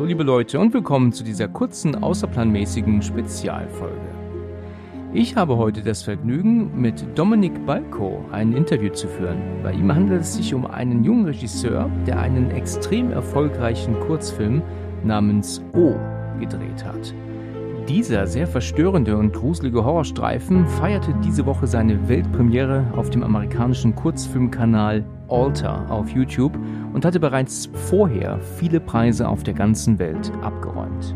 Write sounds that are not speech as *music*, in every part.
Hallo liebe Leute und willkommen zu dieser kurzen, außerplanmäßigen Spezialfolge. Ich habe heute das Vergnügen, mit Dominik Balko ein Interview zu führen. Bei ihm handelt es sich um einen jungen Regisseur, der einen extrem erfolgreichen Kurzfilm namens O gedreht hat. Dieser sehr verstörende und gruselige Horrorstreifen feierte diese Woche seine Weltpremiere auf dem amerikanischen Kurzfilmkanal Alter auf YouTube und hatte bereits vorher viele Preise auf der ganzen Welt abgeräumt.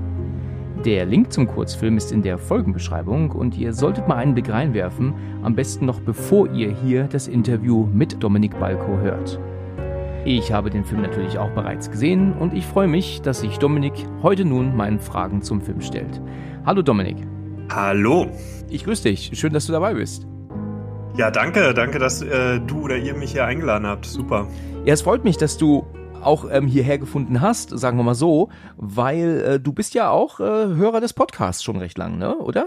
Der Link zum Kurzfilm ist in der Folgenbeschreibung und ihr solltet mal einen Blick reinwerfen, am besten noch bevor ihr hier das Interview mit Dominik Balko hört. Ich habe den Film natürlich auch bereits gesehen und ich freue mich, dass sich Dominik heute nun meinen Fragen zum Film stellt. Hallo Dominik. Hallo. Ich grüße dich. Schön, dass du dabei bist. Ja, danke. Danke, dass äh, du oder ihr mich hier eingeladen habt. Super. Ja, es freut mich, dass du auch ähm, hierher gefunden hast, sagen wir mal so, weil äh, du bist ja auch äh, Hörer des Podcasts schon recht lang, ne? Oder?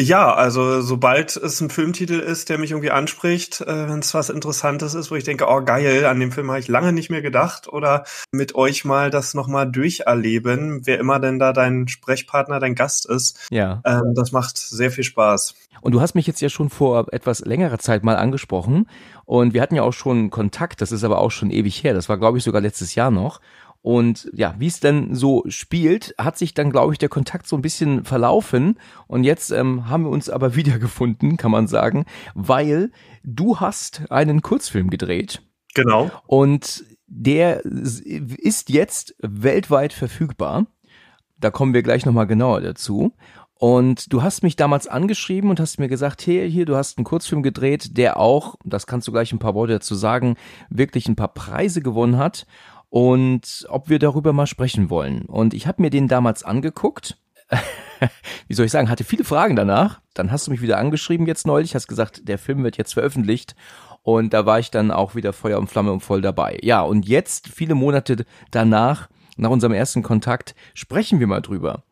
Ja, also sobald es ein Filmtitel ist, der mich irgendwie anspricht, äh, wenn es was Interessantes ist, wo ich denke, oh geil, an dem Film habe ich lange nicht mehr gedacht oder mit euch mal das nochmal durcherleben, wer immer denn da dein Sprechpartner, dein Gast ist. Ja. Ähm, das macht sehr viel Spaß. Und du hast mich jetzt ja schon vor etwas längerer Zeit mal angesprochen und wir hatten ja auch schon Kontakt, das ist aber auch schon ewig her, das war glaube ich sogar letztes Jahr noch. Und ja, wie es denn so spielt, hat sich dann, glaube ich, der Kontakt so ein bisschen verlaufen. Und jetzt ähm, haben wir uns aber *laughs* wiedergefunden, kann man sagen, weil du hast einen Kurzfilm gedreht. Genau. Und der ist jetzt weltweit verfügbar. Da kommen wir gleich nochmal genauer dazu. Und du hast mich damals angeschrieben und hast mir gesagt, hey, hier, du hast einen Kurzfilm gedreht, der auch, das kannst du gleich ein paar Worte dazu sagen, wirklich ein paar Preise gewonnen hat und ob wir darüber mal sprechen wollen. Und ich habe mir den damals angeguckt. *laughs* Wie soll ich sagen, hatte viele Fragen danach. Dann hast du mich wieder angeschrieben jetzt neulich, hast gesagt, der Film wird jetzt veröffentlicht. Und da war ich dann auch wieder Feuer und Flamme und voll dabei. Ja, und jetzt, viele Monate danach, nach unserem ersten Kontakt, sprechen wir mal drüber.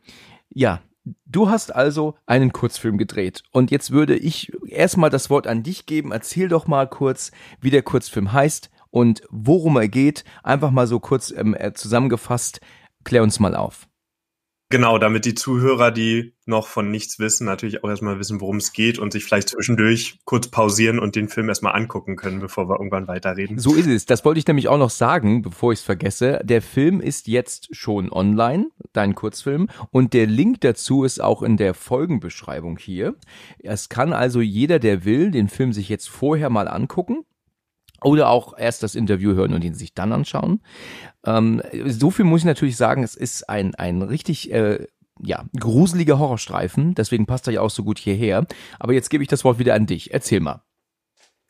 Ja, Du hast also einen Kurzfilm gedreht und jetzt würde ich erstmal das Wort an dich geben. Erzähl doch mal kurz, wie der Kurzfilm heißt, und worum er geht. Einfach mal so kurz ähm, äh, zusammengefasst. Klär uns mal auf. Genau, damit die Zuhörer, die noch von nichts wissen, natürlich auch erstmal wissen, worum es geht und sich vielleicht zwischendurch kurz pausieren und den Film erstmal angucken können, bevor wir irgendwann weiterreden. So ist es. Das wollte ich nämlich auch noch sagen, bevor ich es vergesse. Der Film ist jetzt schon online, dein Kurzfilm, und der Link dazu ist auch in der Folgenbeschreibung hier. Es kann also jeder, der will, den Film sich jetzt vorher mal angucken oder auch erst das Interview hören und ihn sich dann anschauen. Ähm, so viel muss ich natürlich sagen, es ist ein, ein richtig äh, ja, gruseliger Horrorstreifen, deswegen passt er ja auch so gut hierher. Aber jetzt gebe ich das Wort wieder an dich. Erzähl mal.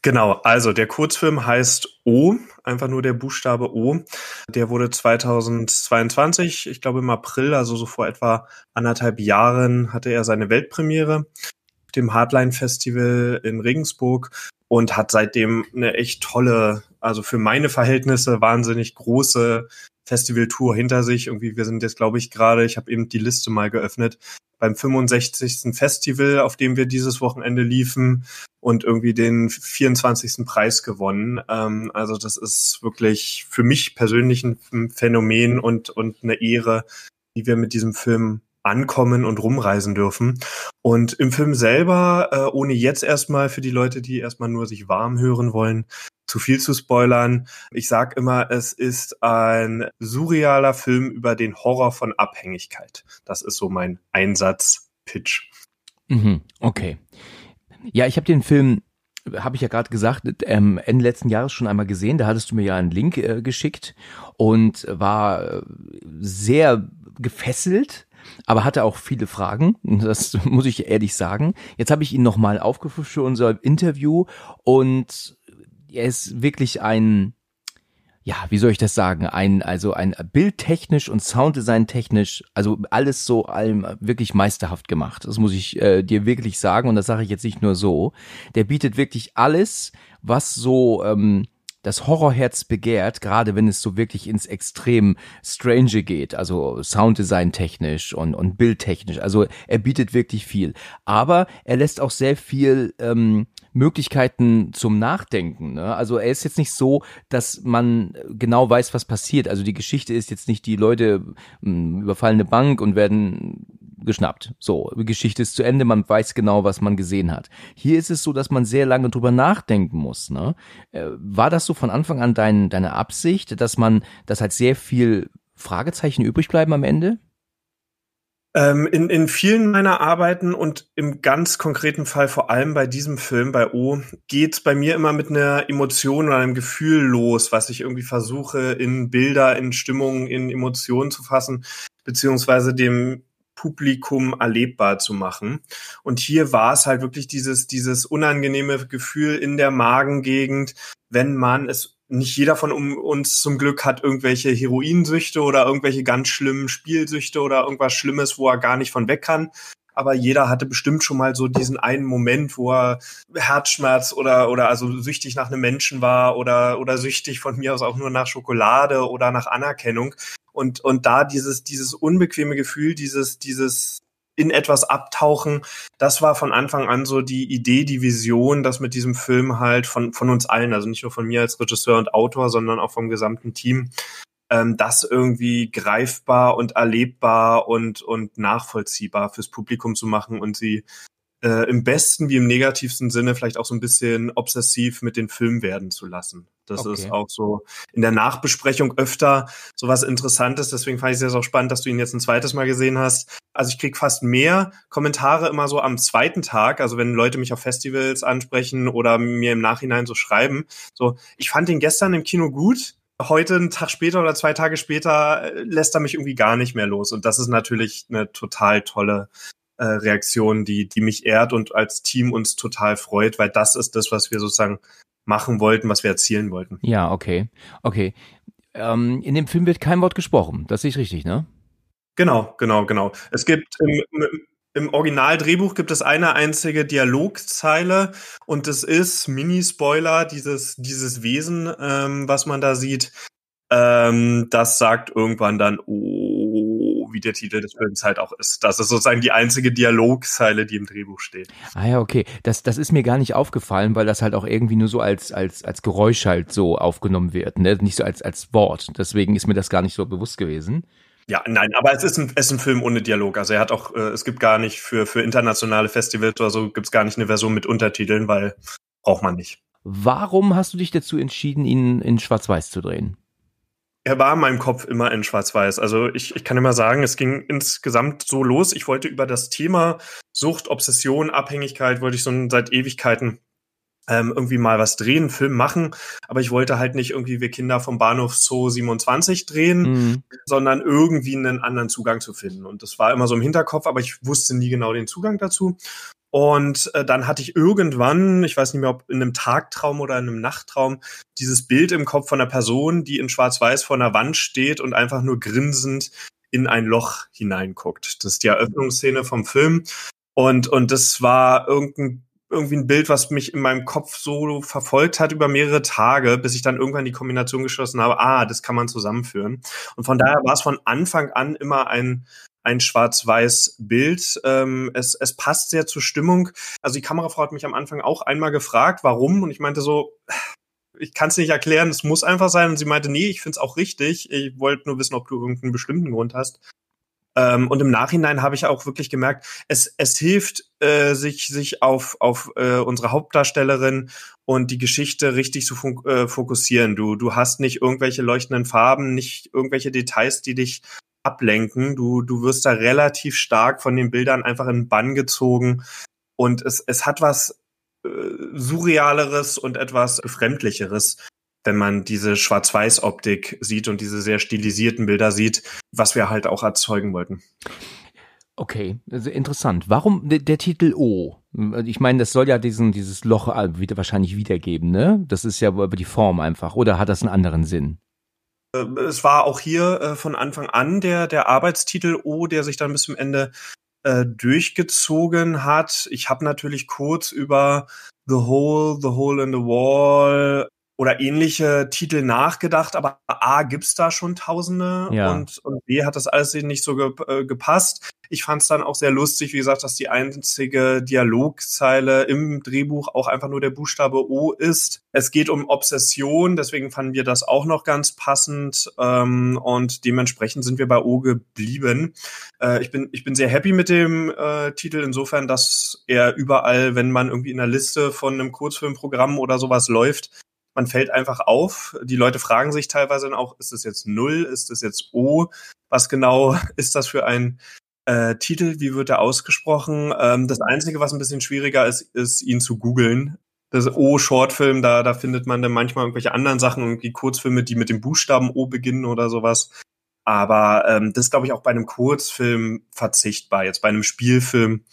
Genau, also der Kurzfilm heißt O, einfach nur der Buchstabe O. Der wurde 2022, ich glaube im April, also so vor etwa anderthalb Jahren, hatte er seine Weltpremiere dem Hardline Festival in Regensburg und hat seitdem eine echt tolle, also für meine Verhältnisse wahnsinnig große Festivaltour hinter sich. Irgendwie, wir sind jetzt, glaube ich, gerade, ich habe eben die Liste mal geöffnet, beim 65. Festival, auf dem wir dieses Wochenende liefen und irgendwie den 24. Preis gewonnen. Ähm, also das ist wirklich für mich persönlich ein Phänomen und, und eine Ehre, die wir mit diesem Film ankommen und rumreisen dürfen. Und im Film selber, äh, ohne jetzt erstmal für die Leute, die erstmal nur sich warm hören wollen, zu viel zu spoilern. Ich sag immer, es ist ein surrealer Film über den Horror von Abhängigkeit. Das ist so mein Einsatz-Pitch. Mhm, okay. Ja, ich habe den Film habe ich ja gerade gesagt, ähm, Ende letzten Jahres schon einmal gesehen. Da hattest du mir ja einen Link äh, geschickt und war äh, sehr gefesselt aber hatte auch viele Fragen, das *laughs* muss ich ehrlich sagen. Jetzt habe ich ihn nochmal aufgefrischt für unser Interview und er ist wirklich ein, ja, wie soll ich das sagen, ein, also ein bildtechnisch und Sounddesign technisch, also alles so allem wirklich meisterhaft gemacht. Das muss ich äh, dir wirklich sagen und das sage ich jetzt nicht nur so. Der bietet wirklich alles, was so, ähm, das Horrorherz begehrt, gerade wenn es so wirklich ins extrem Strange geht, also Sounddesign technisch und, und bildtechnisch. Also er bietet wirklich viel. Aber er lässt auch sehr viel ähm, Möglichkeiten zum Nachdenken. Ne? Also er ist jetzt nicht so, dass man genau weiß, was passiert. Also die Geschichte ist jetzt nicht, die Leute hm, überfallen eine Bank und werden geschnappt. So, Geschichte ist zu Ende, man weiß genau, was man gesehen hat. Hier ist es so, dass man sehr lange drüber nachdenken muss. Ne? Äh, war das so von Anfang an dein, deine Absicht, dass man, dass halt sehr viel Fragezeichen übrig bleiben am Ende? Ähm, in, in vielen meiner Arbeiten und im ganz konkreten Fall, vor allem bei diesem Film, bei O, geht bei mir immer mit einer Emotion oder einem Gefühl los, was ich irgendwie versuche, in Bilder, in Stimmungen, in Emotionen zu fassen, beziehungsweise dem Publikum erlebbar zu machen. Und hier war es halt wirklich dieses, dieses unangenehme Gefühl in der Magengegend, wenn man es nicht jeder von uns zum Glück hat irgendwelche Heroinsüchte oder irgendwelche ganz schlimmen Spielsüchte oder irgendwas Schlimmes, wo er gar nicht von weg kann. Aber jeder hatte bestimmt schon mal so diesen einen Moment, wo er Herzschmerz oder, oder also süchtig nach einem Menschen war oder, oder süchtig von mir aus auch nur nach Schokolade oder nach Anerkennung. Und, und da dieses, dieses unbequeme Gefühl, dieses, dieses in etwas abtauchen. Das war von Anfang an so die Idee, die Vision, dass mit diesem Film halt von, von uns allen, also nicht nur von mir als Regisseur und Autor, sondern auch vom gesamten Team, ähm, das irgendwie greifbar und erlebbar und, und nachvollziehbar fürs Publikum zu machen und sie äh, im besten wie im negativsten Sinne vielleicht auch so ein bisschen obsessiv mit den Film werden zu lassen. Das okay. ist auch so in der Nachbesprechung öfter so was Interessantes. Deswegen fand ich es auch spannend, dass du ihn jetzt ein zweites Mal gesehen hast. Also ich krieg fast mehr Kommentare immer so am zweiten Tag. Also wenn Leute mich auf Festivals ansprechen oder mir im Nachhinein so schreiben. So, ich fand ihn gestern im Kino gut. Heute, einen Tag später oder zwei Tage später, äh, lässt er mich irgendwie gar nicht mehr los. Und das ist natürlich eine total tolle äh, Reaktion, die, die mich ehrt und als Team uns total freut, weil das ist das, was wir sozusagen machen wollten, was wir erzielen wollten. Ja, okay. Okay. Ähm, in dem Film wird kein Wort gesprochen. Das sehe ich richtig, ne? Genau, genau, genau. Es gibt im, im Originaldrehbuch gibt es eine einzige Dialogzeile und es ist Mini-Spoiler dieses dieses Wesen, ähm, was man da sieht. Ähm, das sagt irgendwann dann, oh, wie der Titel des Films halt auch ist. Das ist sozusagen die einzige Dialogzeile, die im Drehbuch steht. Ah ja, okay. Das, das ist mir gar nicht aufgefallen, weil das halt auch irgendwie nur so als, als, als Geräusch halt so aufgenommen wird, ne? Nicht so als, als Wort. Deswegen ist mir das gar nicht so bewusst gewesen. Ja, nein, aber es ist ein, es ist ein Film ohne Dialog. Also er hat auch, äh, es gibt gar nicht für, für internationale Festivals oder so, gibt es gar nicht eine Version mit Untertiteln, weil braucht man nicht. Warum hast du dich dazu entschieden, ihn in Schwarz-Weiß zu drehen? Er war in meinem Kopf immer in Schwarz-Weiß. Also ich, ich kann immer sagen, es ging insgesamt so los. Ich wollte über das Thema Sucht, Obsession, Abhängigkeit, wollte ich so seit Ewigkeiten ähm, irgendwie mal was drehen, Film machen. Aber ich wollte halt nicht irgendwie wir Kinder vom Bahnhof Zoo 27 drehen, mhm. sondern irgendwie einen anderen Zugang zu finden. Und das war immer so im Hinterkopf, aber ich wusste nie genau den Zugang dazu. Und äh, dann hatte ich irgendwann, ich weiß nicht mehr, ob in einem Tagtraum oder in einem Nachttraum, dieses Bild im Kopf von einer Person, die in Schwarz-Weiß vor einer Wand steht und einfach nur grinsend in ein Loch hineinguckt. Das ist die Eröffnungsszene vom Film. Und, und das war irgendein, irgendwie ein Bild, was mich in meinem Kopf so verfolgt hat über mehrere Tage, bis ich dann irgendwann die Kombination geschlossen habe, ah, das kann man zusammenführen. Und von daher war es von Anfang an immer ein, ein schwarz-weiß Bild. Ähm, es, es passt sehr zur Stimmung. Also die Kamerafrau hat mich am Anfang auch einmal gefragt, warum. Und ich meinte so, ich kann es nicht erklären, es muss einfach sein. Und sie meinte, nee, ich finde es auch richtig. Ich wollte nur wissen, ob du irgendeinen bestimmten Grund hast. Ähm, und im Nachhinein habe ich auch wirklich gemerkt, es, es hilft, äh, sich, sich auf, auf äh, unsere Hauptdarstellerin und die Geschichte richtig zu äh, fokussieren. Du, du hast nicht irgendwelche leuchtenden Farben, nicht irgendwelche Details, die dich ablenken. Du, du wirst da relativ stark von den Bildern einfach in Bann gezogen. Und es, es hat was äh, Surrealeres und etwas Befremdlicheres, wenn man diese Schwarz-Weiß-Optik sieht und diese sehr stilisierten Bilder sieht, was wir halt auch erzeugen wollten. Okay, interessant. Warum der, Titel O? Ich meine, das soll ja diesen, dieses Loch äh, wieder wahrscheinlich wiedergeben, ne? Das ist ja über die Form einfach. Oder hat das einen anderen Sinn? Äh, es war auch hier äh, von Anfang an der, der Arbeitstitel O, der sich dann bis zum Ende äh, durchgezogen hat. Ich habe natürlich kurz über The Hole, The Hole in the Wall oder ähnliche Titel nachgedacht, aber A gibt's da schon Tausende ja. und, und B hat das alles nicht so ge, äh, gepasst. Ich fand es dann auch sehr lustig, wie gesagt, dass die einzige Dialogzeile im Drehbuch auch einfach nur der Buchstabe O ist. Es geht um Obsession, deswegen fanden wir das auch noch ganz passend ähm, und dementsprechend sind wir bei O geblieben. Äh, ich bin ich bin sehr happy mit dem äh, Titel insofern, dass er überall, wenn man irgendwie in der Liste von einem Kurzfilmprogramm oder sowas läuft, man fällt einfach auf. Die Leute fragen sich teilweise dann auch, ist das jetzt Null, ist das jetzt O? Was genau *laughs* ist das für ein äh, Titel? Wie wird er ausgesprochen? Ähm, das Einzige, was ein bisschen schwieriger ist, ist ihn zu googeln. Das O-Shortfilm, da, da findet man dann manchmal irgendwelche anderen Sachen, irgendwie Kurzfilme, die mit dem Buchstaben O beginnen oder sowas. Aber ähm, das glaube ich, auch bei einem Kurzfilm verzichtbar. Jetzt bei einem Spielfilm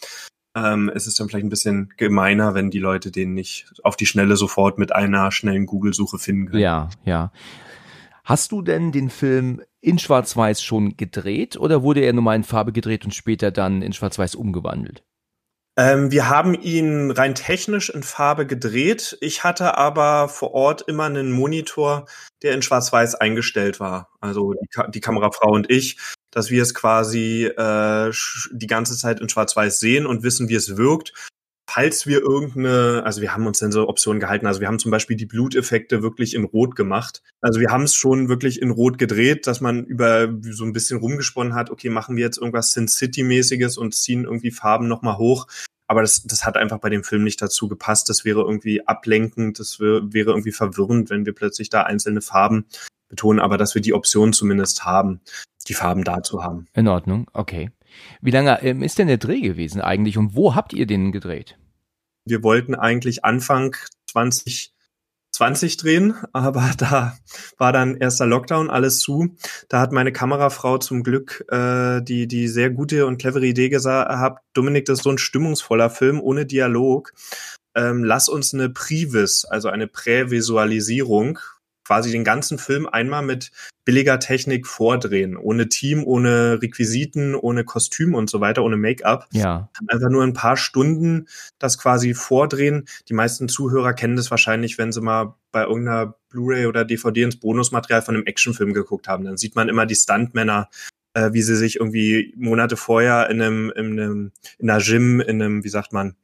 ähm, ist es dann vielleicht ein bisschen gemeiner, wenn die Leute den nicht auf die Schnelle sofort mit einer schnellen Google-Suche finden können. Ja, ja. Hast du denn den Film in Schwarz-Weiß schon gedreht oder wurde er nur mal in Farbe gedreht und später dann in Schwarz-Weiß umgewandelt? Ähm, wir haben ihn rein technisch in Farbe gedreht. Ich hatte aber vor Ort immer einen Monitor, der in Schwarz-Weiß eingestellt war. Also die, Ka die Kamerafrau und ich dass wir es quasi äh, die ganze Zeit in Schwarz-Weiß sehen und wissen, wie es wirkt. Falls wir irgendeine, also wir haben uns dann so Optionen gehalten, also wir haben zum Beispiel die Bluteffekte wirklich in Rot gemacht. Also wir haben es schon wirklich in Rot gedreht, dass man über so ein bisschen rumgesponnen hat, okay, machen wir jetzt irgendwas Sin City-mäßiges und ziehen irgendwie Farben nochmal hoch. Aber das, das hat einfach bei dem Film nicht dazu gepasst. Das wäre irgendwie ablenkend, das wäre, wäre irgendwie verwirrend, wenn wir plötzlich da einzelne Farben betonen, aber dass wir die Option zumindest haben die Farben da zu haben. In Ordnung, okay. Wie lange ähm, ist denn der Dreh gewesen eigentlich und wo habt ihr den gedreht? Wir wollten eigentlich Anfang 2020 drehen, *laughs* aber da war dann erster Lockdown, alles zu. Da hat meine Kamerafrau zum Glück äh, die, die sehr gute und clevere Idee gehabt, Dominik, das ist so ein stimmungsvoller Film ohne Dialog. Ähm, lass uns eine Privis, also eine Prävisualisierung quasi den ganzen Film einmal mit billiger Technik vordrehen, ohne Team, ohne Requisiten, ohne Kostüm und so weiter, ohne Make-up. Ja. Einfach nur ein paar Stunden das quasi vordrehen. Die meisten Zuhörer kennen das wahrscheinlich, wenn sie mal bei irgendeiner Blu-ray oder DVD ins Bonusmaterial von einem Actionfilm geguckt haben. Dann sieht man immer die Stuntmänner äh, wie sie sich irgendwie Monate vorher in einem, in einem, in einer Gym, in einem, wie sagt man,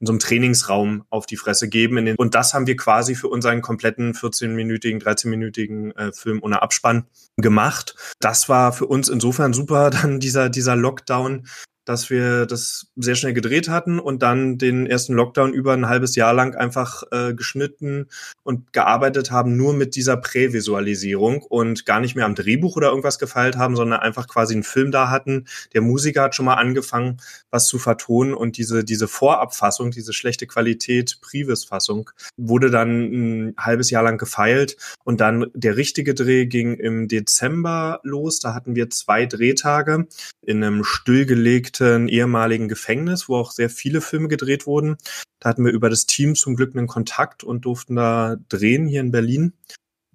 in so einem Trainingsraum auf die Fresse geben. und das haben wir quasi für unseren kompletten 14-minütigen, 13-minütigen äh, Film ohne Abspann gemacht. Das war für uns insofern super, *laughs* dann dieser, dieser Lockdown, dass wir das sehr schnell gedreht hatten und dann den ersten Lockdown über ein halbes Jahr lang einfach äh, geschnitten und gearbeitet haben, nur mit dieser Prävisualisierung und gar nicht mehr am Drehbuch oder irgendwas gefeilt haben, sondern einfach quasi einen Film da hatten. Der Musiker hat schon mal angefangen, was zu vertonen und diese, diese Vorabfassung, diese schlechte Qualität, Privis-Fassung, wurde dann ein halbes Jahr lang gefeilt und dann der richtige Dreh ging im Dezember los. Da hatten wir zwei Drehtage in einem stillgelegten ehemaligen Gefängnis, wo auch sehr viele Filme gedreht wurden. Da hatten wir über das Team zum Glück einen Kontakt und durften da drehen hier in Berlin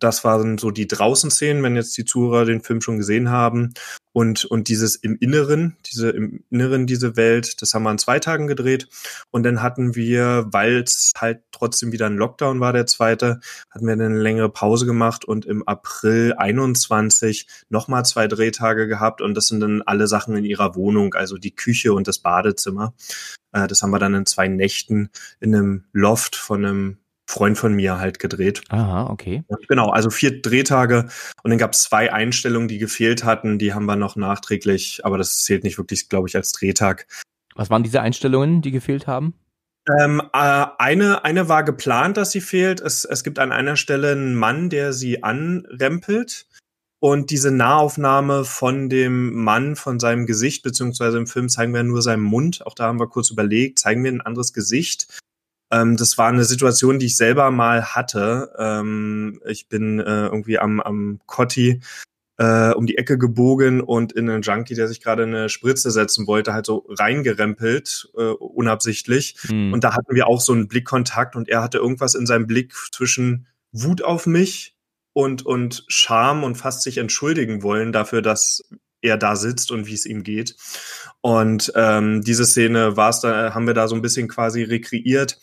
das waren so die Draußenszenen, wenn jetzt die Zuhörer den Film schon gesehen haben. Und, und dieses im Inneren, diese im Inneren, diese Welt, das haben wir an zwei Tagen gedreht. Und dann hatten wir, weil es halt trotzdem wieder ein Lockdown war, der zweite, hatten wir eine längere Pause gemacht und im April 21 nochmal zwei Drehtage gehabt. Und das sind dann alle Sachen in ihrer Wohnung, also die Küche und das Badezimmer. Äh, das haben wir dann in zwei Nächten in einem Loft von einem Freund von mir halt gedreht. Aha, okay. Und genau, also vier Drehtage und dann gab es zwei Einstellungen, die gefehlt hatten, die haben wir noch nachträglich, aber das zählt nicht wirklich, glaube ich, als Drehtag. Was waren diese Einstellungen, die gefehlt haben? Ähm, äh, eine, eine war geplant, dass sie fehlt. Es, es gibt an einer Stelle einen Mann, der sie anrempelt. Und diese Nahaufnahme von dem Mann, von seinem Gesicht, beziehungsweise im Film zeigen wir nur seinen Mund. Auch da haben wir kurz überlegt, zeigen wir ein anderes Gesicht. Ähm, das war eine Situation, die ich selber mal hatte. Ähm, ich bin äh, irgendwie am, am Cotti äh, um die Ecke gebogen und in einen Junkie, der sich gerade eine Spritze setzen wollte, halt so reingerempelt, äh, unabsichtlich. Mhm. Und da hatten wir auch so einen Blickkontakt und er hatte irgendwas in seinem Blick zwischen Wut auf mich und, und Scham und fast sich entschuldigen wollen dafür, dass er da sitzt und wie es ihm geht. Und ähm, diese Szene war es da, haben wir da so ein bisschen quasi rekreiert.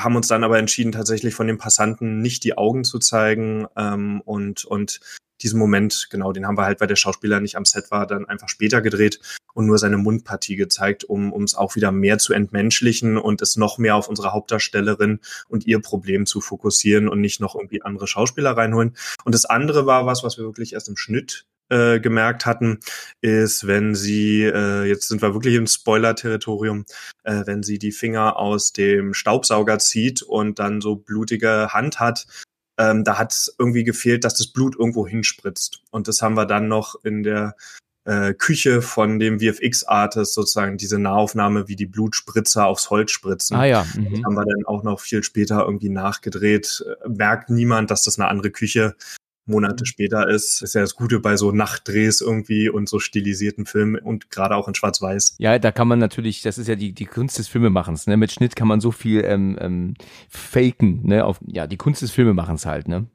haben uns dann aber entschieden, tatsächlich von den Passanten nicht die Augen zu zeigen ähm, und, und diesen Moment, genau, den haben wir halt, weil der Schauspieler nicht am Set war, dann einfach später gedreht und nur seine Mundpartie gezeigt, um es auch wieder mehr zu entmenschlichen und es noch mehr auf unsere Hauptdarstellerin und ihr Problem zu fokussieren und nicht noch irgendwie andere Schauspieler reinholen. Und das andere war was, was wir wirklich erst im Schnitt äh, gemerkt hatten, ist, wenn sie, äh, jetzt sind wir wirklich im Spoiler-Territorium, äh, wenn sie die Finger aus dem Staubsauger zieht und dann so blutige Hand hat, ähm, da hat es irgendwie gefehlt, dass das Blut irgendwo hinspritzt. Und das haben wir dann noch in der äh, Küche von dem VFX-Artist sozusagen diese Nahaufnahme, wie die Blutspritzer aufs Holz spritzen. Ah ja. Mhm. Das haben wir dann auch noch viel später irgendwie nachgedreht. Äh, merkt niemand, dass das eine andere Küche Monate später ist. Ist ja das Gute bei so Nachtdrehs irgendwie und so stilisierten Filmen und gerade auch in Schwarz-Weiß. Ja, da kann man natürlich, das ist ja die, die Kunst des Filmemachens, ne? Mit Schnitt kann man so viel ähm, ähm, faken, ne? Auf, ja, die Kunst des Filmemachens halt, ne?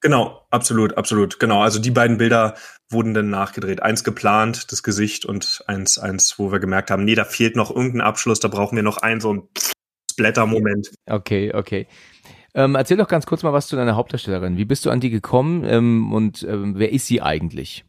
Genau, absolut, absolut. Genau. Also die beiden Bilder wurden dann nachgedreht. Eins geplant, das Gesicht und eins, eins, wo wir gemerkt haben, nee, da fehlt noch irgendein Abschluss, da brauchen wir noch einen so einen Splatter-Moment. Okay, okay. Ähm, erzähl doch ganz kurz mal was zu deiner Hauptdarstellerin. Wie bist du an die gekommen ähm, und ähm, wer ist sie eigentlich?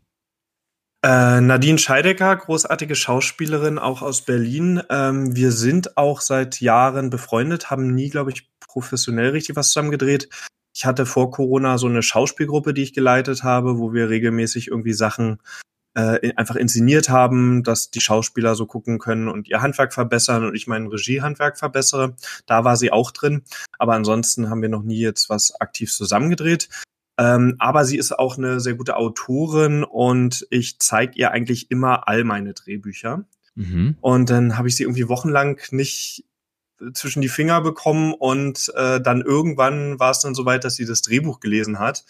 Äh, Nadine Scheidecker, großartige Schauspielerin, auch aus Berlin. Ähm, wir sind auch seit Jahren befreundet, haben nie, glaube ich, professionell richtig was zusammen gedreht. Ich hatte vor Corona so eine Schauspielgruppe, die ich geleitet habe, wo wir regelmäßig irgendwie Sachen äh, einfach inszeniert haben, dass die Schauspieler so gucken können und ihr Handwerk verbessern und ich mein Regiehandwerk verbessere. Da war sie auch drin. Aber ansonsten haben wir noch nie jetzt was aktiv zusammengedreht. Ähm, aber sie ist auch eine sehr gute Autorin und ich zeige ihr eigentlich immer all meine Drehbücher. Mhm. Und dann habe ich sie irgendwie wochenlang nicht zwischen die Finger bekommen und äh, dann irgendwann war es dann soweit, dass sie das Drehbuch gelesen hat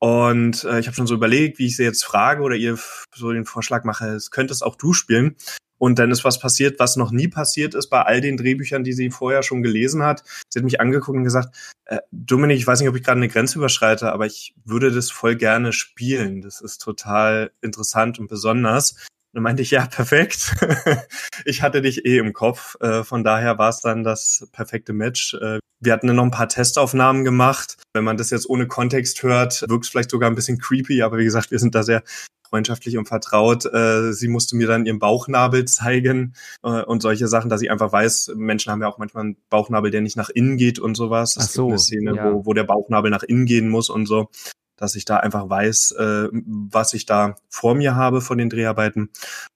und äh, ich habe schon so überlegt, wie ich sie jetzt frage oder ihr so den Vorschlag mache, es könntest auch du spielen. Und dann ist was passiert, was noch nie passiert ist bei all den Drehbüchern, die sie vorher schon gelesen hat. Sie hat mich angeguckt und gesagt, äh, Dominik, ich weiß nicht, ob ich gerade eine Grenze überschreite, aber ich würde das voll gerne spielen. Das ist total interessant und besonders. Und dann meinte ich, ja, perfekt. *laughs* ich hatte dich eh im Kopf. Äh, von daher war es dann das perfekte Match. Äh, wir hatten dann noch ein paar Testaufnahmen gemacht. Wenn man das jetzt ohne Kontext hört, wirkt es vielleicht sogar ein bisschen creepy, aber wie gesagt, wir sind da sehr freundschaftlich und vertraut. Äh, sie musste mir dann ihren Bauchnabel zeigen und solche Sachen, dass ich einfach weiß, Menschen haben ja auch manchmal einen Bauchnabel, der nicht nach innen geht und sowas. Es Ach so, gibt eine Szene, ja. wo, wo der Bauchnabel nach innen gehen muss und so dass ich da einfach weiß, äh, was ich da vor mir habe von den Dreharbeiten.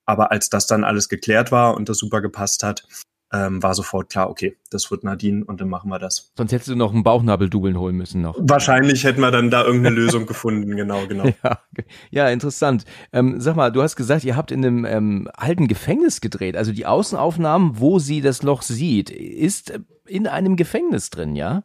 Aber als das dann alles geklärt war und das super gepasst hat, ähm, war sofort klar, okay, das wird Nadine und dann machen wir das. Sonst hättest du noch einen Bauchnabeldubbeln holen müssen noch. Wahrscheinlich hätten wir dann da irgendeine Lösung gefunden, genau, genau. *laughs* Ja, ja interessant. Ähm, sag mal, du hast gesagt, ihr habt in einem ähm, alten Gefängnis gedreht. Also die Außenaufnahmen, wo sie das Loch sieht, ist in einem Gefängnis drin, ja?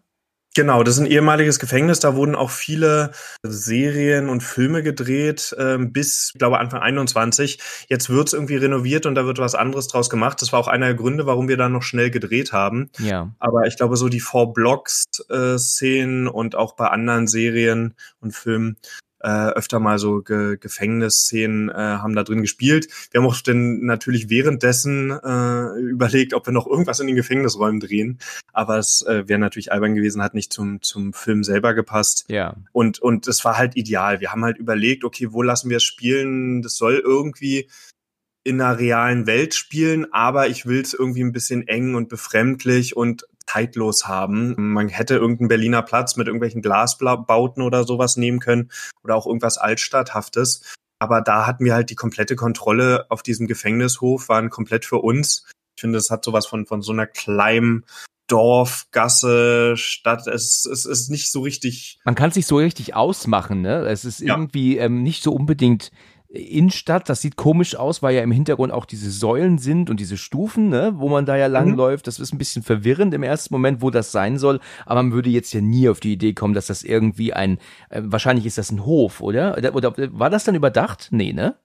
Genau, das ist ein ehemaliges Gefängnis. Da wurden auch viele Serien und Filme gedreht ähm, bis, ich glaube, Anfang 21. Jetzt wird's irgendwie renoviert und da wird was anderes draus gemacht. Das war auch einer der Gründe, warum wir da noch schnell gedreht haben. Ja. Aber ich glaube, so die Four Blocks äh, Szenen und auch bei anderen Serien und Filmen äh, öfter mal so Ge Gefängnisszenen äh, haben da drin gespielt. Wir haben auch dann natürlich währenddessen äh, überlegt, ob wir noch irgendwas in den Gefängnisräumen drehen. Aber es äh, wäre natürlich albern gewesen, hat nicht zum, zum Film selber gepasst. Ja. Und, und es war halt ideal. Wir haben halt überlegt, okay, wo lassen wir es spielen? Das soll irgendwie in einer realen Welt spielen, aber ich will es irgendwie ein bisschen eng und befremdlich und zeitlos haben. Man hätte irgendeinen Berliner Platz mit irgendwelchen Glasbauten oder sowas nehmen können oder auch irgendwas Altstadthaftes. Aber da hatten wir halt die komplette Kontrolle auf diesem Gefängnishof, waren komplett für uns. Ich finde, es hat sowas von, von so einer kleinen Dorf, Gasse, Stadt. Es, es ist nicht so richtig. Man kann sich so richtig ausmachen, ne? Es ist ja. irgendwie ähm, nicht so unbedingt Innenstadt, das sieht komisch aus, weil ja im Hintergrund auch diese Säulen sind und diese Stufen, ne, wo man da ja langläuft. Mhm. Das ist ein bisschen verwirrend im ersten Moment, wo das sein soll. Aber man würde jetzt ja nie auf die Idee kommen, dass das irgendwie ein, äh, wahrscheinlich ist das ein Hof, oder? oder? Oder war das dann überdacht? Nee, ne?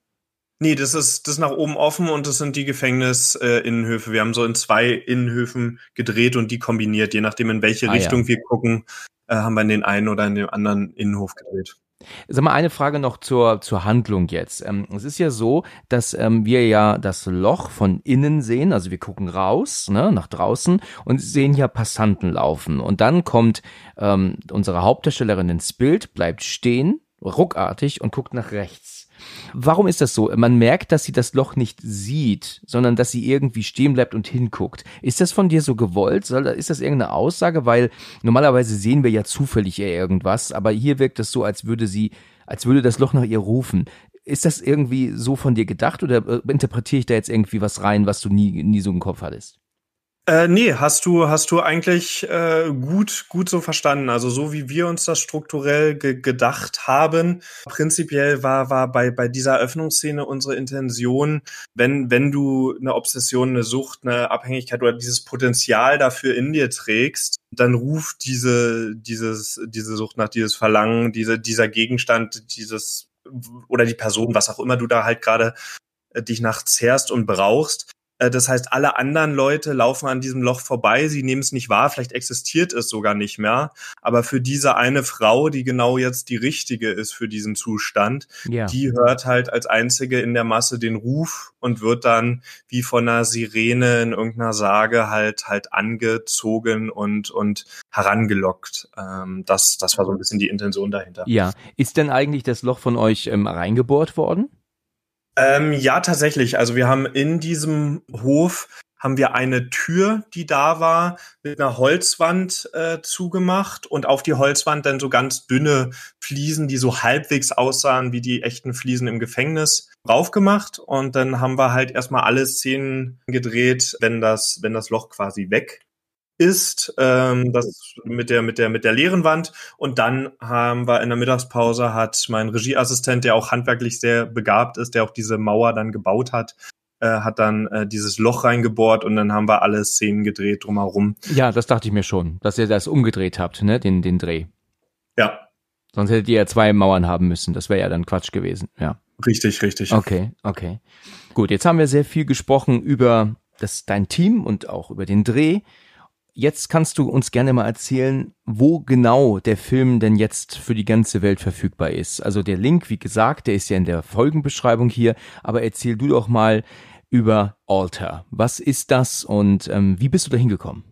Nee, das ist, das ist nach oben offen und das sind die Gefängnisinnenhöfe. Äh, wir haben so in zwei Innenhöfen gedreht und die kombiniert. Je nachdem, in welche ah, Richtung ja. wir gucken, äh, haben wir in den einen oder in den anderen Innenhof gedreht. Sag mal, eine Frage noch zur, zur Handlung jetzt. Ähm, es ist ja so, dass ähm, wir ja das Loch von innen sehen, also wir gucken raus, ne, nach draußen und sehen ja Passanten laufen. Und dann kommt ähm, unsere Hauptdarstellerin ins Bild, bleibt stehen, ruckartig und guckt nach rechts. Warum ist das so? Man merkt, dass sie das Loch nicht sieht, sondern dass sie irgendwie stehen bleibt und hinguckt. Ist das von dir so gewollt? Soll, ist das irgendeine Aussage? Weil normalerweise sehen wir ja zufällig eher irgendwas, aber hier wirkt es so, als würde sie, als würde das Loch nach ihr rufen. Ist das irgendwie so von dir gedacht oder äh, interpretiere ich da jetzt irgendwie was rein, was du nie, nie so im Kopf hattest? Äh, nee, hast du, hast du eigentlich äh, gut, gut so verstanden. Also so wie wir uns das strukturell ge gedacht haben. Prinzipiell war, war bei, bei dieser Öffnungsszene unsere Intention, wenn, wenn du eine Obsession, eine Sucht, eine Abhängigkeit oder dieses Potenzial dafür in dir trägst, dann ruft diese, dieses, diese Sucht nach dieses Verlangen, diese, dieser Gegenstand, dieses oder die Person, was auch immer du da halt gerade äh, dich nach zehrst und brauchst, das heißt, alle anderen Leute laufen an diesem Loch vorbei, sie nehmen es nicht wahr, vielleicht existiert es sogar nicht mehr. Aber für diese eine Frau, die genau jetzt die richtige ist für diesen Zustand, ja. die hört halt als einzige in der Masse den Ruf und wird dann wie von einer Sirene in irgendeiner Sage halt halt angezogen und und herangelockt. Ähm, das das war so ein bisschen die Intention dahinter. Ja, ist denn eigentlich das Loch von euch ähm, reingebohrt worden? Ähm, ja, tatsächlich. Also wir haben in diesem Hof haben wir eine Tür, die da war, mit einer Holzwand äh, zugemacht und auf die Holzwand dann so ganz dünne Fliesen, die so halbwegs aussahen wie die echten Fliesen im Gefängnis, draufgemacht. Und dann haben wir halt erstmal alle Szenen gedreht, wenn das, wenn das Loch quasi weg ist, ähm, das mit der mit der mit der leeren Wand und dann haben wir in der Mittagspause hat mein Regieassistent, der auch handwerklich sehr begabt ist, der auch diese Mauer dann gebaut hat, äh, hat dann äh, dieses Loch reingebohrt und dann haben wir alle Szenen gedreht drumherum. Ja, das dachte ich mir schon, dass ihr das umgedreht habt, ne, den den Dreh. Ja. Sonst hättet ihr ja zwei Mauern haben müssen, das wäre ja dann Quatsch gewesen, ja. Richtig, richtig. Okay, okay. Gut, jetzt haben wir sehr viel gesprochen über das dein Team und auch über den Dreh. Jetzt kannst du uns gerne mal erzählen, wo genau der Film denn jetzt für die ganze Welt verfügbar ist. Also der Link, wie gesagt, der ist ja in der Folgenbeschreibung hier, aber erzähl du doch mal über Alter. Was ist das und ähm, wie bist du da hingekommen?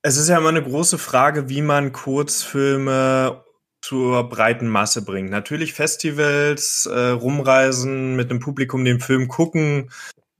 Es ist ja immer eine große Frage, wie man Kurzfilme zur breiten Masse bringt. Natürlich Festivals, äh, rumreisen, mit dem Publikum den Film gucken,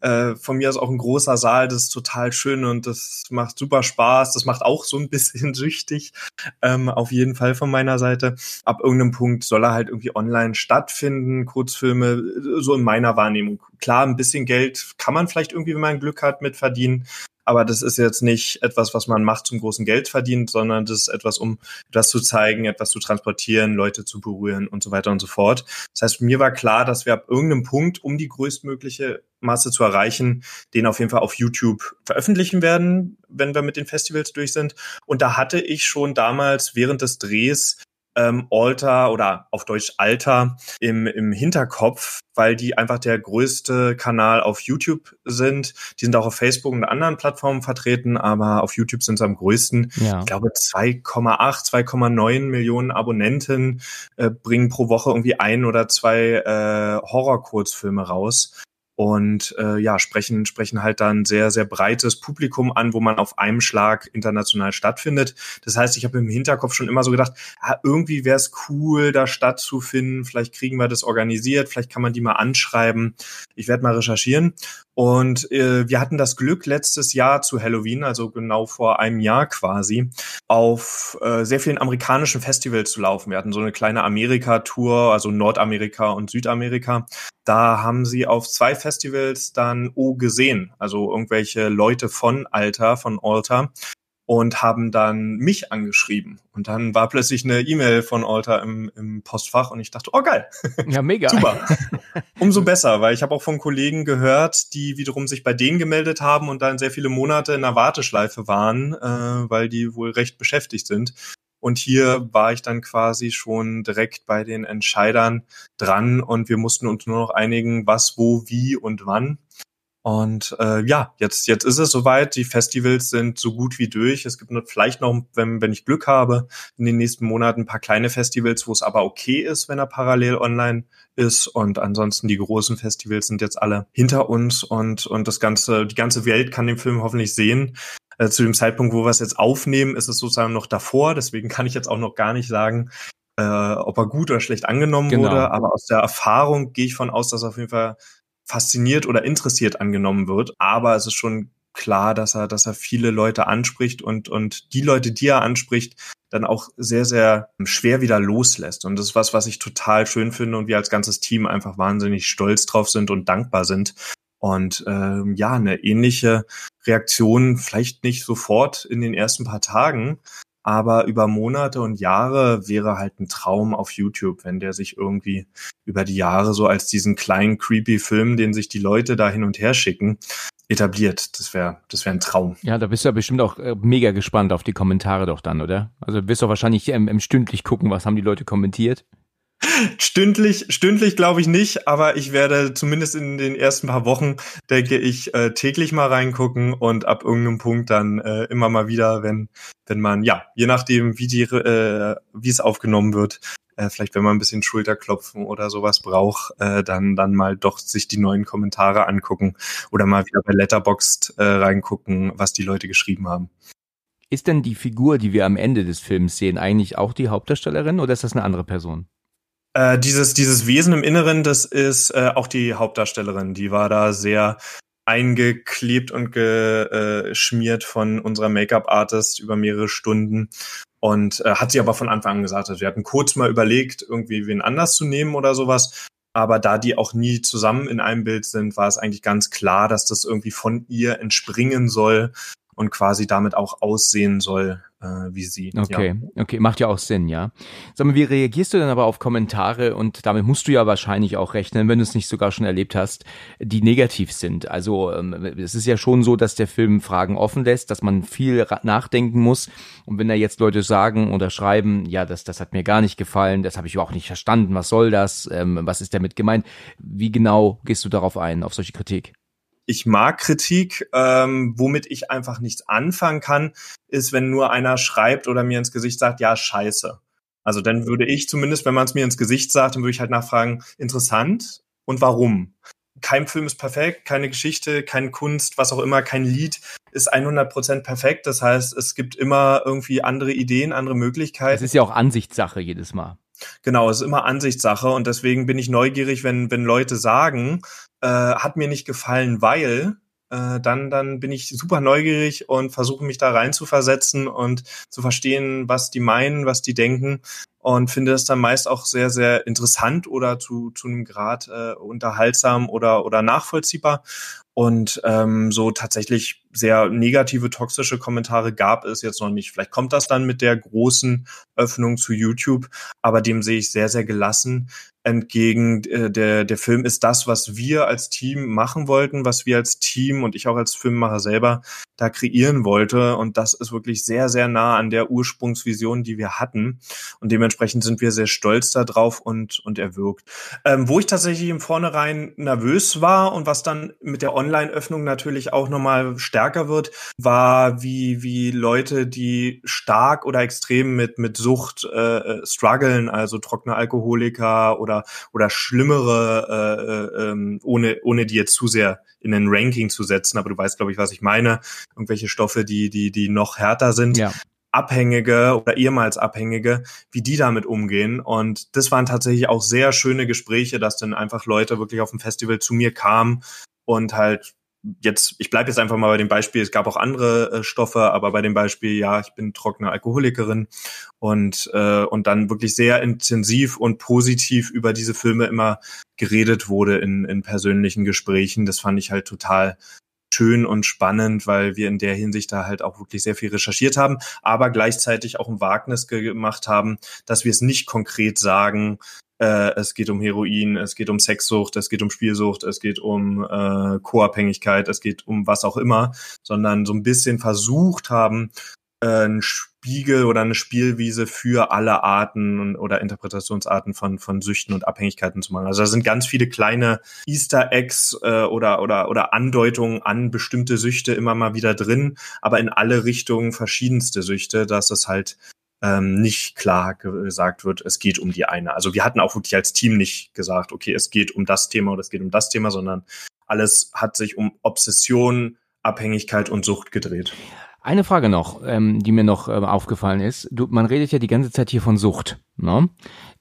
äh, von mir aus auch ein großer Saal, das ist total schön und das macht super Spaß. Das macht auch so ein *laughs* bisschen süchtig, ähm, auf jeden Fall von meiner Seite. Ab irgendeinem Punkt soll er halt irgendwie online stattfinden, Kurzfilme, so in meiner Wahrnehmung. Klar, ein bisschen Geld kann man vielleicht irgendwie, wenn man Glück hat, mit verdienen. Aber das ist jetzt nicht etwas, was man macht zum großen Geld verdient, sondern das ist etwas, um etwas zu zeigen, etwas zu transportieren, Leute zu berühren und so weiter und so fort. Das heißt, mir war klar, dass wir ab irgendeinem Punkt, um die größtmögliche Masse zu erreichen, den auf jeden Fall auf YouTube veröffentlichen werden, wenn wir mit den Festivals durch sind. Und da hatte ich schon damals während des Drehs ähm, Alter oder auf Deutsch Alter im, im Hinterkopf, weil die einfach der größte Kanal auf YouTube sind. Die sind auch auf Facebook und anderen Plattformen vertreten, aber auf YouTube sind sie am größten. Ja. Ich glaube 2,8, 2,9 Millionen Abonnenten äh, bringen pro Woche irgendwie ein oder zwei äh, Horror-Kurzfilme raus und äh, ja, sprechen, sprechen halt dann sehr, sehr breites Publikum an, wo man auf einem Schlag international stattfindet. Das heißt, ich habe im Hinterkopf schon immer so gedacht, ah, irgendwie wäre es cool, da stattzufinden, vielleicht kriegen wir das organisiert, vielleicht kann man die mal anschreiben. Ich werde mal recherchieren. Und äh, wir hatten das Glück, letztes Jahr zu Halloween, also genau vor einem Jahr quasi, auf äh, sehr vielen amerikanischen Festivals zu laufen. Wir hatten so eine kleine Amerika-Tour, also Nordamerika und Südamerika. Da haben sie auf zwei Festivals dann O gesehen, also irgendwelche Leute von Alter, von Alter und haben dann mich angeschrieben. Und dann war plötzlich eine E-Mail von Alter im, im Postfach und ich dachte, oh geil. Ja, mega. Super. *laughs* Umso besser, weil ich habe auch von Kollegen gehört, die wiederum sich bei denen gemeldet haben und dann sehr viele Monate in der Warteschleife waren, äh, weil die wohl recht beschäftigt sind. Und hier war ich dann quasi schon direkt bei den Entscheidern dran und wir mussten uns nur noch einigen, was, wo, wie und wann. Und äh, ja, jetzt, jetzt ist es soweit. Die Festivals sind so gut wie durch. Es gibt vielleicht noch, wenn, wenn ich Glück habe, in den nächsten Monaten ein paar kleine Festivals, wo es aber okay ist, wenn er parallel online ist. Und ansonsten die großen Festivals sind jetzt alle hinter uns und, und das ganze, die ganze Welt kann den Film hoffentlich sehen. Äh, zu dem Zeitpunkt, wo wir es jetzt aufnehmen, ist es sozusagen noch davor. Deswegen kann ich jetzt auch noch gar nicht sagen, äh, ob er gut oder schlecht angenommen genau. wurde. Aber aus der Erfahrung gehe ich von aus, dass auf jeden Fall fasziniert oder interessiert angenommen wird. Aber es ist schon klar, dass er, dass er viele Leute anspricht und, und die Leute, die er anspricht, dann auch sehr, sehr schwer wieder loslässt. Und das ist was, was ich total schön finde und wir als ganzes Team einfach wahnsinnig stolz drauf sind und dankbar sind. Und ähm, ja, eine ähnliche Reaktion, vielleicht nicht sofort in den ersten paar Tagen, aber über Monate und Jahre wäre halt ein Traum auf YouTube, wenn der sich irgendwie über die Jahre so als diesen kleinen creepy Film, den sich die Leute da hin und her schicken, etabliert. Das wäre das wäre ein Traum. Ja, da bist du ja bestimmt auch äh, mega gespannt auf die Kommentare doch dann, oder? Also wirst du wahrscheinlich ähm, stündlich gucken, was haben die Leute kommentiert? Stündlich, stündlich glaube ich nicht, aber ich werde zumindest in den ersten paar Wochen, denke ich, äh, täglich mal reingucken und ab irgendeinem Punkt dann äh, immer mal wieder, wenn, wenn man, ja, je nachdem, wie die, äh, wie es aufgenommen wird, äh, vielleicht wenn man ein bisschen Schulterklopfen oder sowas braucht, äh, dann, dann mal doch sich die neuen Kommentare angucken oder mal wieder bei Letterboxd äh, reingucken, was die Leute geschrieben haben. Ist denn die Figur, die wir am Ende des Films sehen, eigentlich auch die Hauptdarstellerin oder ist das eine andere Person? Äh, dieses, dieses Wesen im Inneren, das ist äh, auch die Hauptdarstellerin. Die war da sehr eingeklebt und geschmiert von unserer Make-up-Artist über mehrere Stunden. Und äh, hat sie aber von Anfang an gesagt, wir hatten kurz mal überlegt, irgendwie wen anders zu nehmen oder sowas. Aber da die auch nie zusammen in einem Bild sind, war es eigentlich ganz klar, dass das irgendwie von ihr entspringen soll und quasi damit auch aussehen soll äh, wie sie. Okay, ja. okay, macht ja auch Sinn, ja. Sag mal, wie reagierst du denn aber auf Kommentare und damit musst du ja wahrscheinlich auch rechnen, wenn du es nicht sogar schon erlebt hast, die negativ sind. Also ähm, es ist ja schon so, dass der Film Fragen offen lässt, dass man viel nachdenken muss und wenn da jetzt Leute sagen oder schreiben, ja, das, das hat mir gar nicht gefallen, das habe ich überhaupt nicht verstanden, was soll das, ähm, was ist damit gemeint, wie genau gehst du darauf ein, auf solche Kritik? Ich mag Kritik. Ähm, womit ich einfach nichts anfangen kann, ist, wenn nur einer schreibt oder mir ins Gesicht sagt, ja, scheiße. Also dann würde ich zumindest, wenn man es mir ins Gesicht sagt, dann würde ich halt nachfragen, interessant und warum? Kein Film ist perfekt, keine Geschichte, keine Kunst, was auch immer, kein Lied ist 100% perfekt. Das heißt, es gibt immer irgendwie andere Ideen, andere Möglichkeiten. Es ist ja auch Ansichtssache jedes Mal. Genau, es ist immer Ansichtssache und deswegen bin ich neugierig, wenn, wenn Leute sagen, äh, hat mir nicht gefallen, weil, äh, dann, dann bin ich super neugierig und versuche mich da rein zu versetzen und zu verstehen, was die meinen, was die denken und finde es dann meist auch sehr, sehr interessant oder zu, zu einem Grad äh, unterhaltsam oder, oder nachvollziehbar. Und ähm, so tatsächlich sehr negative, toxische Kommentare gab es jetzt noch nicht. Vielleicht kommt das dann mit der großen Öffnung zu YouTube, aber dem sehe ich sehr, sehr gelassen entgegen. Äh, der, der Film ist das, was wir als Team machen wollten, was wir als Team und ich auch als Filmemacher selber da kreieren wollte. Und das ist wirklich sehr, sehr nah an der Ursprungsvision, die wir hatten. Und dementsprechend sind wir sehr stolz darauf und, und erwürgt. Ähm, wo ich tatsächlich im Vornherein nervös war und was dann mit der Online-Öffnung natürlich auch nochmal stärker wird, war, wie, wie Leute, die stark oder extrem mit, mit Sucht äh, äh strugglen, also trockene Alkoholiker oder, oder schlimmere, äh, äh, ähm, ohne, ohne die jetzt zu sehr in ein Ranking zu setzen, aber du weißt, glaube ich, was ich meine. Irgendwelche Stoffe, die, die, die noch härter sind. Ja. Abhängige oder ehemals Abhängige, wie die damit umgehen. Und das waren tatsächlich auch sehr schöne Gespräche, dass dann einfach Leute wirklich auf dem Festival zu mir kamen und halt jetzt, ich bleibe jetzt einfach mal bei dem Beispiel, es gab auch andere äh, Stoffe, aber bei dem Beispiel, ja, ich bin trockene Alkoholikerin und, äh, und dann wirklich sehr intensiv und positiv über diese Filme immer geredet wurde in, in persönlichen Gesprächen. Das fand ich halt total schön und spannend, weil wir in der Hinsicht da halt auch wirklich sehr viel recherchiert haben, aber gleichzeitig auch ein Wagnis gemacht haben, dass wir es nicht konkret sagen, äh, es geht um Heroin, es geht um Sexsucht, es geht um Spielsucht, es geht um äh, Co-Abhängigkeit, es geht um was auch immer, sondern so ein bisschen versucht haben, äh, ein Spiegel oder eine Spielwiese für alle Arten oder Interpretationsarten von, von Süchten und Abhängigkeiten zu machen. Also da sind ganz viele kleine Easter Eggs äh, oder, oder, oder Andeutungen an bestimmte Süchte immer mal wieder drin, aber in alle Richtungen verschiedenste Süchte, dass es halt ähm, nicht klar gesagt wird, es geht um die eine. Also wir hatten auch wirklich als Team nicht gesagt, okay, es geht um das Thema oder es geht um das Thema, sondern alles hat sich um Obsession, Abhängigkeit und Sucht gedreht. Eine Frage noch, ähm, die mir noch äh, aufgefallen ist. Du, man redet ja die ganze Zeit hier von Sucht. Ne?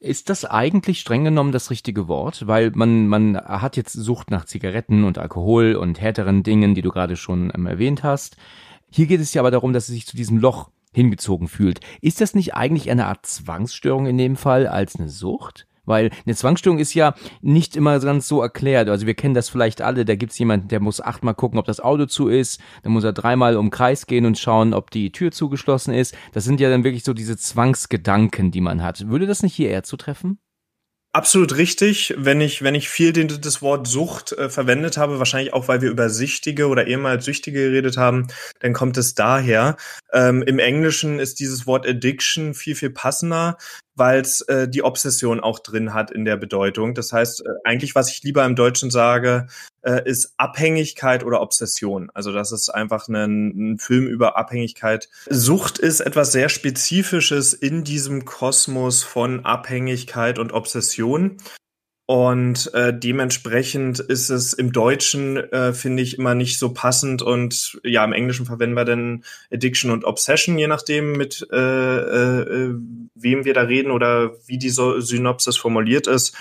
Ist das eigentlich streng genommen das richtige Wort? Weil man, man hat jetzt Sucht nach Zigaretten und Alkohol und härteren Dingen, die du gerade schon ähm, erwähnt hast. Hier geht es ja aber darum, dass es sich zu diesem Loch hingezogen fühlt. Ist das nicht eigentlich eine Art Zwangsstörung in dem Fall als eine Sucht? Weil eine Zwangsstörung ist ja nicht immer ganz so erklärt. Also wir kennen das vielleicht alle, da gibt's jemanden, der muss achtmal gucken, ob das Auto zu ist, dann muss er dreimal um Kreis gehen und schauen, ob die Tür zugeschlossen ist. Das sind ja dann wirklich so diese Zwangsgedanken, die man hat. Würde das nicht hier eher zutreffen? Absolut richtig. Wenn ich, wenn ich viel den, das Wort Sucht äh, verwendet habe, wahrscheinlich auch, weil wir über Süchtige oder ehemals Süchtige geredet haben, dann kommt es daher. Ähm, Im Englischen ist dieses Wort Addiction viel, viel passender weil es äh, die Obsession auch drin hat in der Bedeutung. Das heißt, äh, eigentlich, was ich lieber im Deutschen sage, äh, ist Abhängigkeit oder Obsession. Also das ist einfach ein, ein Film über Abhängigkeit. Sucht ist etwas sehr Spezifisches in diesem Kosmos von Abhängigkeit und Obsession. Und äh, dementsprechend ist es im Deutschen, äh, finde ich, immer nicht so passend. Und ja, im Englischen verwenden wir dann Addiction und Obsession, je nachdem, mit äh, äh, wem wir da reden oder wie die so Synopsis formuliert ist.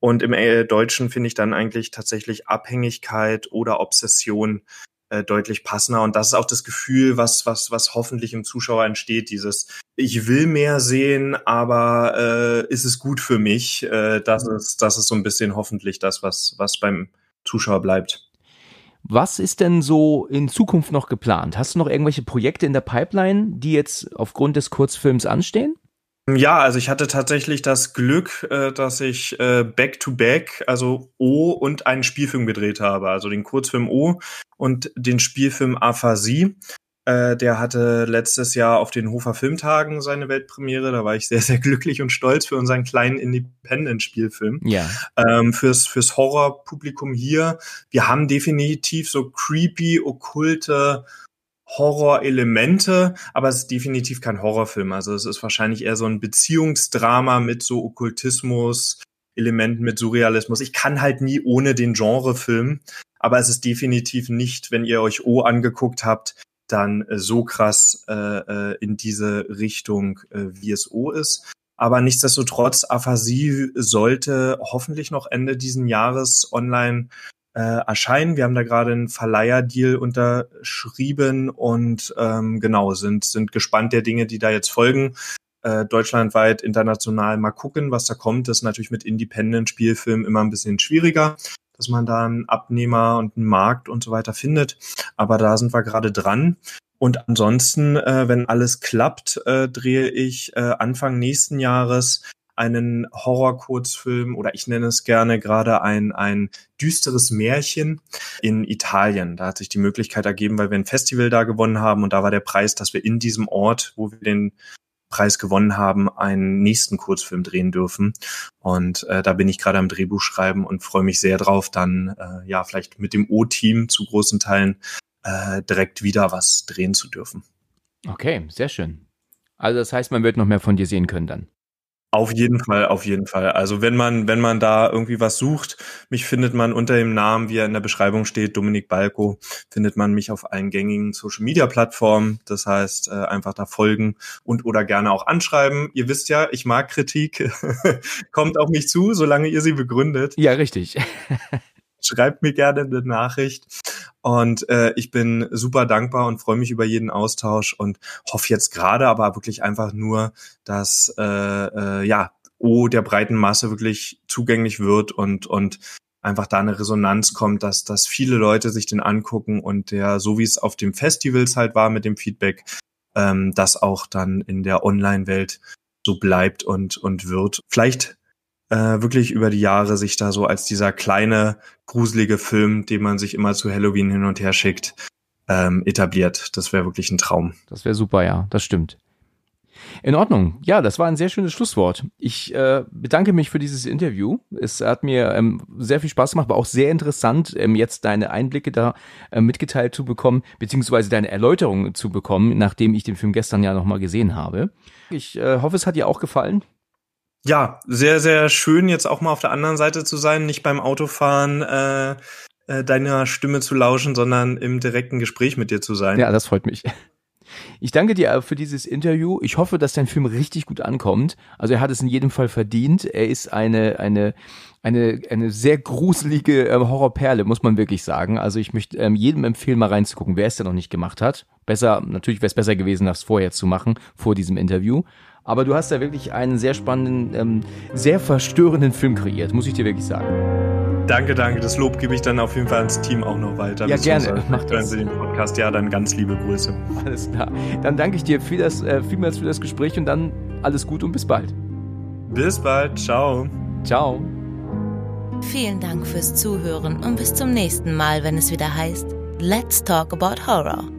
Und im äh, Deutschen finde ich dann eigentlich tatsächlich Abhängigkeit oder Obsession äh, deutlich passender. Und das ist auch das Gefühl, was, was, was hoffentlich im Zuschauer entsteht, dieses ich will mehr sehen, aber äh, ist es gut für mich? Äh, das, mhm. ist, das ist so ein bisschen hoffentlich das, was, was beim Zuschauer bleibt. Was ist denn so in Zukunft noch geplant? Hast du noch irgendwelche Projekte in der Pipeline, die jetzt aufgrund des Kurzfilms anstehen? Ja, also ich hatte tatsächlich das Glück, äh, dass ich äh, Back-to-Back, also O und einen Spielfilm gedreht habe. Also den Kurzfilm O und den Spielfilm Aphasie. Äh, der hatte letztes Jahr auf den Hofer Filmtagen seine Weltpremiere. Da war ich sehr, sehr glücklich und stolz für unseren kleinen Independent-Spielfilm. Ja. Ähm, fürs, fürs Horrorpublikum hier. Wir haben definitiv so creepy, okkulte Horrorelemente, aber es ist definitiv kein Horrorfilm. Also es ist wahrscheinlich eher so ein Beziehungsdrama mit so Okkultismus, Elementen mit Surrealismus. Ich kann halt nie ohne den Genrefilm, aber es ist definitiv nicht, wenn ihr euch O angeguckt habt, dann äh, so krass äh, äh, in diese Richtung, äh, wie es O ist. Aber nichtsdestotrotz, Aphasie sollte hoffentlich noch Ende diesen Jahres online äh, erscheinen. Wir haben da gerade einen Verleiherdeal unterschrieben und ähm, genau sind sind gespannt der Dinge, die da jetzt folgen. Äh, deutschlandweit, international mal gucken, was da kommt. Das ist natürlich mit Independent-Spielfilmen immer ein bisschen schwieriger, dass man da einen Abnehmer und einen Markt und so weiter findet. Aber da sind wir gerade dran. Und ansonsten, äh, wenn alles klappt, äh, drehe ich äh, Anfang nächsten Jahres einen Horror-Kurzfilm oder ich nenne es gerne gerade ein, ein düsteres Märchen in Italien. Da hat sich die Möglichkeit ergeben, weil wir ein Festival da gewonnen haben und da war der Preis, dass wir in diesem Ort, wo wir den Preis gewonnen haben, einen nächsten Kurzfilm drehen dürfen. Und äh, da bin ich gerade am Drehbuch schreiben und freue mich sehr drauf, dann äh, ja vielleicht mit dem O-Team zu großen Teilen äh, direkt wieder was drehen zu dürfen. Okay, sehr schön. Also das heißt, man wird noch mehr von dir sehen können dann. Auf jeden Fall, auf jeden Fall. Also wenn man, wenn man da irgendwie was sucht, mich findet man unter dem Namen, wie er in der Beschreibung steht, Dominik Balko, findet man mich auf allen gängigen Social Media Plattformen. Das heißt, äh, einfach da folgen und oder gerne auch anschreiben. Ihr wisst ja, ich mag Kritik. *laughs* Kommt auf mich zu, solange ihr sie begründet. Ja, richtig. *laughs* Schreibt mir gerne eine Nachricht. Und äh, ich bin super dankbar und freue mich über jeden Austausch und hoffe jetzt gerade aber wirklich einfach nur, dass äh, äh, ja, O der breiten Masse wirklich zugänglich wird und, und einfach da eine Resonanz kommt, dass, dass viele Leute sich den angucken und der, so wie es auf dem Festivals halt war mit dem Feedback, ähm, das auch dann in der Online-Welt so bleibt und, und wird. Vielleicht äh, wirklich über die Jahre sich da so als dieser kleine, gruselige Film, den man sich immer zu Halloween hin und her schickt, ähm, etabliert. Das wäre wirklich ein Traum. Das wäre super, ja, das stimmt. In Ordnung. Ja, das war ein sehr schönes Schlusswort. Ich äh, bedanke mich für dieses Interview. Es hat mir ähm, sehr viel Spaß gemacht, war auch sehr interessant, ähm, jetzt deine Einblicke da äh, mitgeteilt zu bekommen, beziehungsweise deine Erläuterungen zu bekommen, nachdem ich den Film gestern ja nochmal gesehen habe. Ich äh, hoffe, es hat dir auch gefallen. Ja, sehr, sehr schön, jetzt auch mal auf der anderen Seite zu sein, nicht beim Autofahren äh, äh, deiner Stimme zu lauschen, sondern im direkten Gespräch mit dir zu sein. Ja, das freut mich. Ich danke dir für dieses Interview. Ich hoffe, dass dein Film richtig gut ankommt. Also er hat es in jedem Fall verdient. Er ist eine, eine, eine, eine sehr gruselige ähm, Horrorperle, muss man wirklich sagen. Also ich möchte ähm, jedem empfehlen, mal reinzugucken, wer es denn noch nicht gemacht hat. Besser, natürlich wäre es besser gewesen, das vorher zu machen, vor diesem Interview. Aber du hast da wirklich einen sehr spannenden, ähm, sehr verstörenden Film kreiert, muss ich dir wirklich sagen. Danke, danke. Das Lob gebe ich dann auf jeden Fall ans Team auch noch weiter. Ja, gerne. Mach das. Hören Sie den Podcast. Ja, dann ganz liebe Grüße. Alles klar. Dann danke ich dir für das, äh, vielmals für das Gespräch und dann alles Gute und bis bald. Bis bald. Ciao. Ciao. Vielen Dank fürs Zuhören und bis zum nächsten Mal, wenn es wieder heißt Let's Talk About Horror.